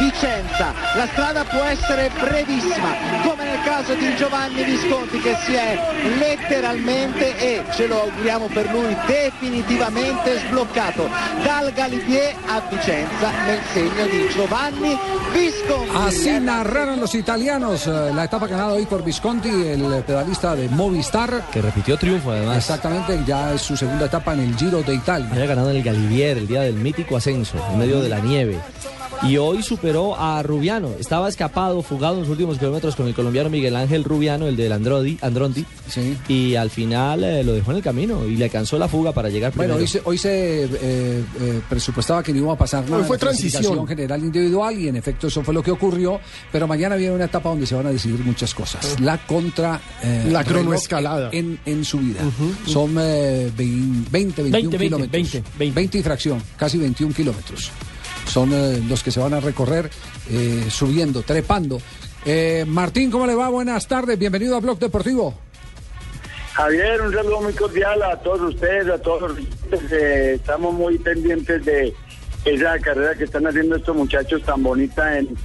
Vicenza. La strada può essere brevissima, come nel caso di Giovanni Visconti che si è letteralmente e ce lo auguriamo per lui definitivamente sbloccato dal Galibier a Vicenza nel segno di Giovanni Visconti. Así narraron los italianos eh, la etapa ganada hoy por Visconti, el pedalista de Movistar. Que repitió triunfo además. Exactamente, ya es su segunda etapa en el Giro de Italia. Había ganado en el Galivier el día del mítico ascenso, en medio de la nieve. Y hoy superó a Rubiano. Estaba escapado, fugado en los últimos kilómetros con el colombiano Miguel Ángel Rubiano, el del Androdi, Andronti. Sí. Y al final eh, lo dejó en el camino y le cansó la fuga para llegar Bueno, primero. hoy se, hoy se eh, eh, presupuestaba que no iba a pasar nada. Hoy fue transición. general individual y en efecto eso fue lo que ocurrió. Pero mañana viene una etapa donde se van a decidir muchas cosas. La contra. eh, La cronoescalada. En, en su vida. Son eh, vein- 20, 21 20, kilómetros. 20, 20. 20 y fracción, casi 21 kilómetros. Son eh, los que se van a recorrer eh, subiendo, trepando. Eh, Martín, ¿cómo le va? Buenas tardes. Bienvenido a Blog Deportivo. Javier, un saludo muy cordial a todos ustedes, a todos los estamos muy pendientes de esa carrera que están haciendo estos muchachos tan bonita en.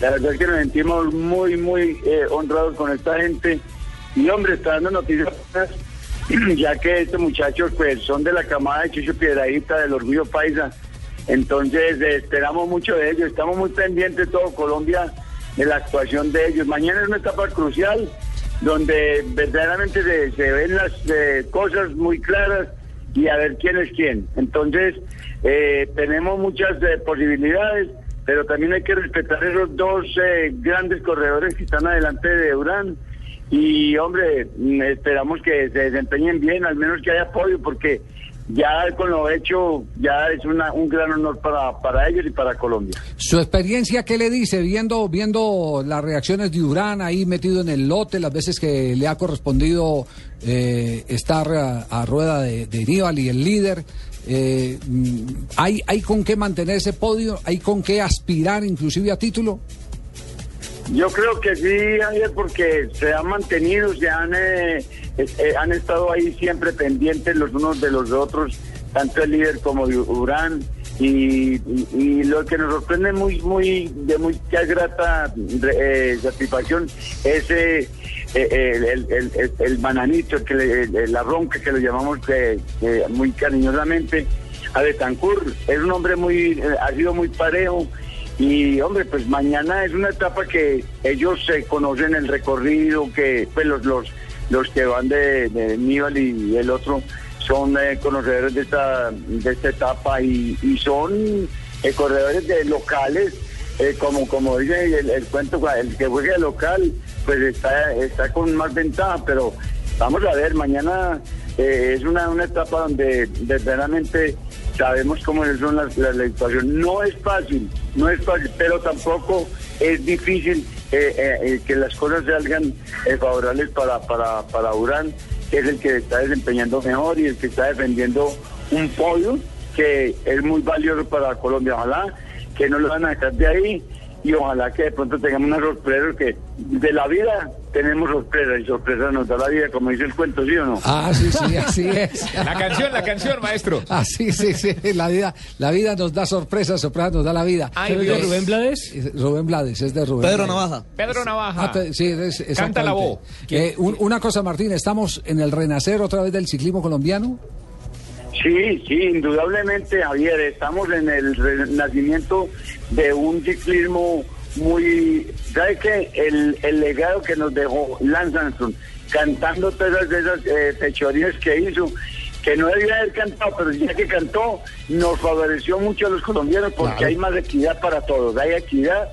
La verdad es que nos sentimos muy, muy honrados con esta gente. Y hombre, está dando noticias, ya que estos muchachos pues son de la camada de Chicho Piedradita, del Orgullo Paisa. Entonces esperamos mucho de ellos, estamos muy pendientes todo Colombia de la actuación de ellos. Mañana es una etapa crucial donde verdaderamente se, ven las eh, cosas muy claras y a ver quién es quién. Entonces, eh, tenemos muchas eh, posibilidades, pero también hay que respetar esos dos eh, grandes corredores que están adelante de Urán. Y, hombre, mm, esperamos que se desempeñen bien, al menos que haya apoyo, porque ya con lo hecho, ya es una, un gran honor para, para ellos y para Colombia. Su experiencia, ¿qué le dice? Viendo, viendo las reacciones de Durán ahí metido en el lote, las veces que le ha correspondido eh, estar a, a rueda de, de Aníbal y el líder. eh, mm, ¿hay, ¿Hay con qué mantener ese podio? ¿Hay con qué aspirar inclusive a título? Yo creo que sí, Javier, porque se han mantenido, se han, eh, eh, eh, han estado ahí siempre pendientes los unos de los otros, tanto el líder como Urán. Y, y- lo que nos sorprende muy, muy, de muy grata eh, satisfacción es el, el, el- el- bananito, que le- la ronca que lo llamamos eh, muy cariñosamente, a Betancourt. Es un hombre muy, ha sido muy parejo. Y hombre, pues mañana es una etapa que ellos se conocen el recorrido, que pues los los, los que van de, de Aníbal y el otro son eh, conocedores de esta de esta etapa y, son eh, corredores de locales, eh, como como dice el, cuento, el que juegue local, pues está está con más ventaja, pero vamos a ver, mañana eh, es una, una etapa donde verdaderamente sabemos cómo son las, la, la situación. No es fácil, no es fácil, pero tampoco es difícil que las cosas salgan eh, favorables para, para, para Urán, que es el que está desempeñando mejor y el que está defendiendo un podio que es muy valioso para Colombia. Ojalá que no lo van a dejar de ahí y ojalá que de pronto tengamos una sorpresa, que de la vida tenemos sorpresas y sorpresas nos da la vida, como dice el cuento, ¿sí o no? Ah, sí, sí, así es. La canción, la canción, maestro. Ah, sí, sí, sí. La vida, la vida nos da sorpresas, sorpresas nos da la vida. Ay, ¿Es de. Rubén Blades? Eh, Rubén Blades, es de Rubén. Pedro. Navaja. Pedro Navaja. Ah, pe- sí, es, Canta exactamente. la voz. Eh, un- una cosa, Martín, ¿estamos en el renacer otra vez del ciclismo colombiano? Sí, sí, indudablemente, Javier, estamos en el renacimiento de un ciclismo muy... ¿Sabe qué? El, el legado que nos dejó Lance Armstrong, cantando todas esas eh, fechorías que hizo, que no debía haber cantado, pero ya que cantó, nos favoreció mucho a los colombianos porque hay más equidad para todos, hay equidad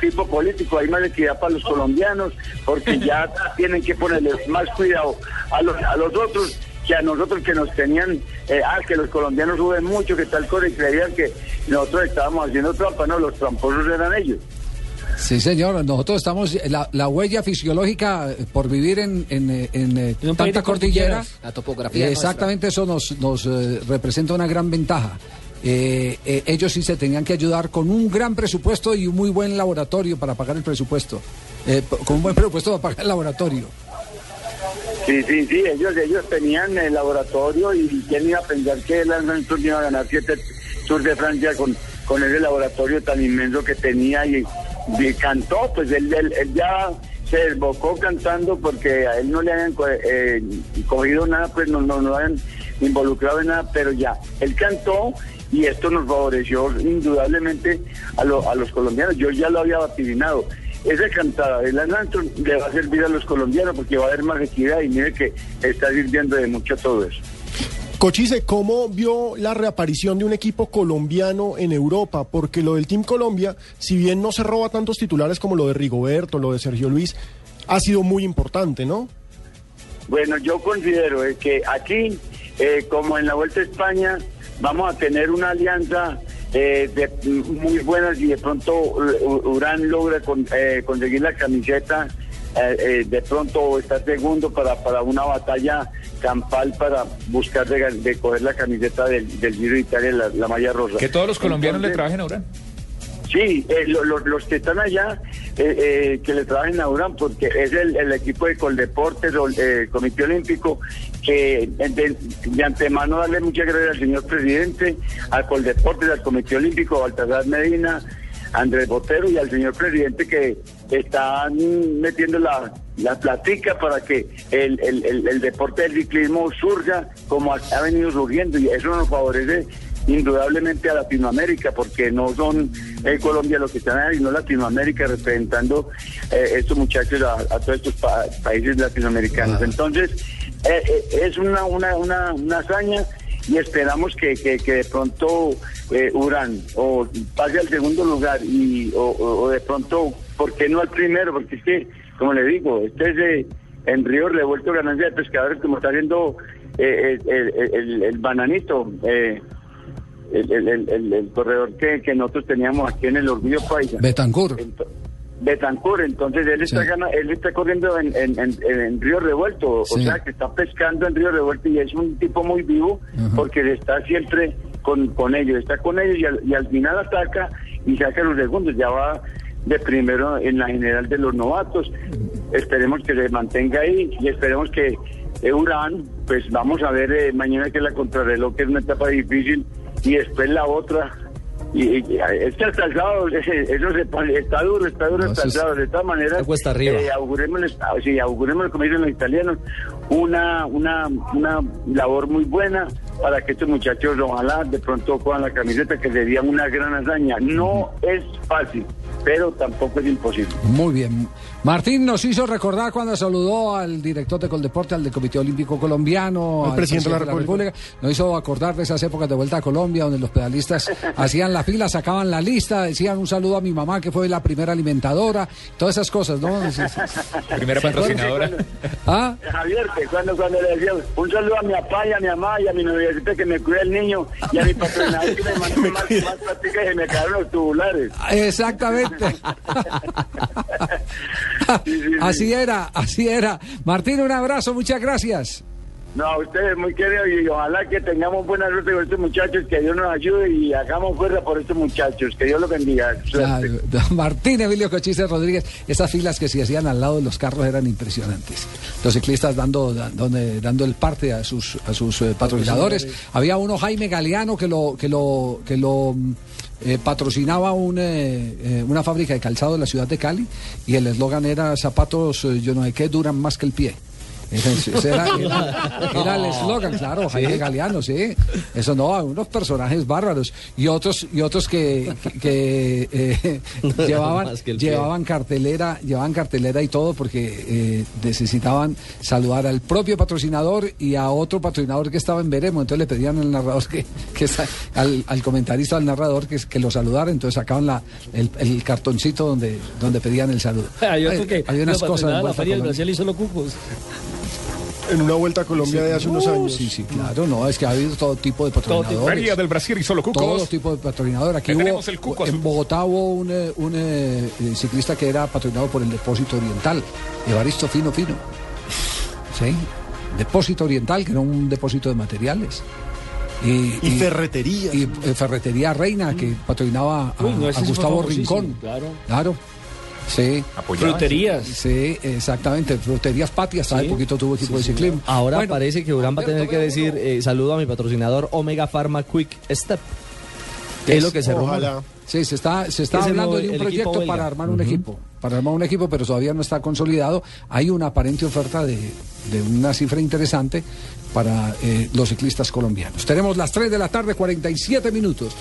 tipo político, hay más equidad para los colombianos, porque ya tienen que ponerle más cuidado a los, a los otros que a nosotros que nos tenían, eh, ah, que los colombianos suben mucho, que tal cosa, y creían que nosotros estábamos haciendo trampa, no, los tramposos eran ellos. Sí, señor, nosotros estamos, la, la huella fisiológica eh, por vivir en, en, eh, en, eh, tanta cordillera, cordilleras, la topografía eh, exactamente eso nos, nos eh, representa una gran ventaja. Eh, eh, ellos sí se tenían que ayudar con un gran presupuesto y un muy buen laboratorio para pagar el presupuesto. Eh, con un buen presupuesto para pagar el laboratorio. Sí, sí, sí, ellos, ellos tenían el laboratorio y quién iba a pensar que el Armstrong iba a ganar siete Tours de Francia con, con ese laboratorio tan inmenso que tenía y, y cantó, pues él, él, él ya se desbocó cantando porque a él no le habían co- eh, cogido nada, pues no, no, no habían involucrado en nada, pero ya, él cantó y esto nos favoreció indudablemente a, lo- a los colombianos. Yo ya lo había vaticinado. Esa cantada de Armstrong le va a servir a los colombianos porque va a haber más equidad y mire que está sirviendo de mucho todo eso. Cochise, ¿cómo vio la reaparición de un equipo colombiano en Europa? Porque lo del Team Colombia, si bien no se roba tantos titulares como lo de Rigoberto, lo de Sergio Luis, ha sido muy importante, ¿no? Bueno, yo considero eh, que aquí, eh, como en la Vuelta a España, vamos a tener una alianza eh, de, muy buena y de pronto U- Urán logra con- eh, conseguir la camiseta, eh, eh, de pronto está segundo para, para una batalla campal para buscar de, de coger la camiseta del, del Giro de Italia, la, la malla rosa. Que todos los colombianos le trabajen a Urán. Sí, eh, lo- lo- los que están allá, eh, eh, que le trabajen a Urán, porque es el, el equipo de Coldeportes el eh, Comité Olímpico, que eh, de, de antemano darle muchas gracias al señor presidente, al Coldeportes, al Comité Olímpico, Baltasar Medina, a Andrés Botero y al señor presidente que están metiendo la, la platica para que el, el- el- el deporte del ciclismo surja como ha, ha venido surgiendo y eso nos favorece indudablemente a Latinoamérica, porque no son eh, Colombia los que están ahí, sino Latinoamérica representando eh, estos muchachos a, a todos estos pa- países latinoamericanos. Entonces, es una, una, una, una hazaña y esperamos que, que, que de pronto eh, Urán o pase al segundo lugar y o, de pronto, ¿por qué no al primero? Porque es que, como le digo, este es de, en Río Revuelto Ganancia de Pescadores, como está haciendo eh, el, el- el- bananito. eh, el, el, corredor que, que nosotros teníamos aquí en el Orgullo Paisa. Betancur. Ento- Betancur, entonces él está Sí. gana- él está corriendo en, en, en- en Río Revuelto, Sí. o sea que está pescando en Río Revuelto y es un tipo muy vivo porque está siempre con, con ellos, está con ellos y al, y al final ataca y saca los segundos, ya va de primero en la general de los novatos. Esperemos que se mantenga ahí y esperemos que eh, Urán, pues vamos a ver eh, mañana que la contrarreloj, que es una etapa difícil, y después la otra. Y, y- es que hasta el sábado, eso se pone- está duro, está duro No, hasta eso el es- sábado. De todas maneras, cuesta arriba. eh, auguremos, ah, sí, auguremos, como dicen los italianos, una, una, una labor muy buena para que estos muchachos ojalá de pronto cojan la camiseta, que sería una gran hazaña. No es fácil, pero tampoco es imposible. Muy bien. Martín nos hizo recordar cuando saludó al director de Coldeporte, al del Comité Olímpico Colombiano, Al presidente de la República. Nos hizo acordar de esas épocas de vuelta a Colombia, donde los pedalistas hacían la fila, sacaban la lista, decían un saludo a mi mamá, que fue la primera alimentadora, todas esas cosas, ¿no? Primera patrocinadora. ¿Ah? Javier, que cuando, cuando le decía un saludo a mi papá y a mi mamá y a mi noviecita que me cuida el niño y a mi patrocinador que me mandó más, más y me cayeron los tubulares. Exactamente. Sí, sí, sí. Así era, así era. Martín, un abrazo, muchas gracias. No, a ustedes muy queridos y ojalá que tengamos buena suerte con estos muchachos, que Dios nos ayude y hagamos fuerza por estos muchachos, que Dios los bendiga. Claro, Martín Emilio Cochise Rodríguez, esas filas que se hacían al lado de los carros eran impresionantes. Los ciclistas dando, dando, dando el parte a sus, a sus eh, patrocinadores. Había uno, Jaime Galeano, que lo, que lo, que lo eh, patrocinaba un, eh, eh, una fábrica de calzado de la ciudad de Cali y el eslogan era zapatos, eh, yo no sé qué, duran más que el pie. Ese, era, era- era el eslogan, claro, Jaime Galeano, sí. Eso no, unos personajes bárbaros. Y otros, y otros que, que, que, eh, llevaban, que llevaban cartelera, llevaban cartelera y todo porque eh, necesitaban saludar al propio patrocinador y a otro patrocinador que estaba en Veremo. Entonces le pedían al narrador que, al, al comentarista, al narrador que, que lo saludara. Entonces sacaban la, el, el cartoncito donde, donde pedían el saludo. Hay hay unas cosas. en la Feria del. Brasil cupos. En una vuelta a Colombia de hace unos No, años. Sí, sí, claro, no, es que ha habido todo tipo de patrocinadores. María del Brasil y solo Todo cucos. tipo de patrocinador. Aquí hubo, tenemos el cuco en. Bogotá hubo un, eh, un, eh, eh, ciclista que era patrocinado por el Depósito Oriental, Evaristo Fino Fino. Sí, Depósito Oriental, que era un depósito de materiales. Y, Y ferretería. Y Ferretería Reina, que patrocinaba a, Uy, no, a Gustavo Rincón. claro. Claro. Sí. Fruterías. Sí, exactamente. Fruterías Patias, hace Sí. poquito tuvo equipo de ciclismo. Ahora Bueno, parece que Urán va a tener que decir eh, saludo a mi patrocinador Omega Pharma Quick Step. Que es lo que se. Ojalá. Sí, se está, se está Es el hablando de un proyecto para armar un equipo. Para armar un equipo, pero todavía no está consolidado. Hay una aparente oferta de, de una cifra interesante para eh, los ciclistas colombianos. Tenemos las 3 de la tarde, 47 minutos.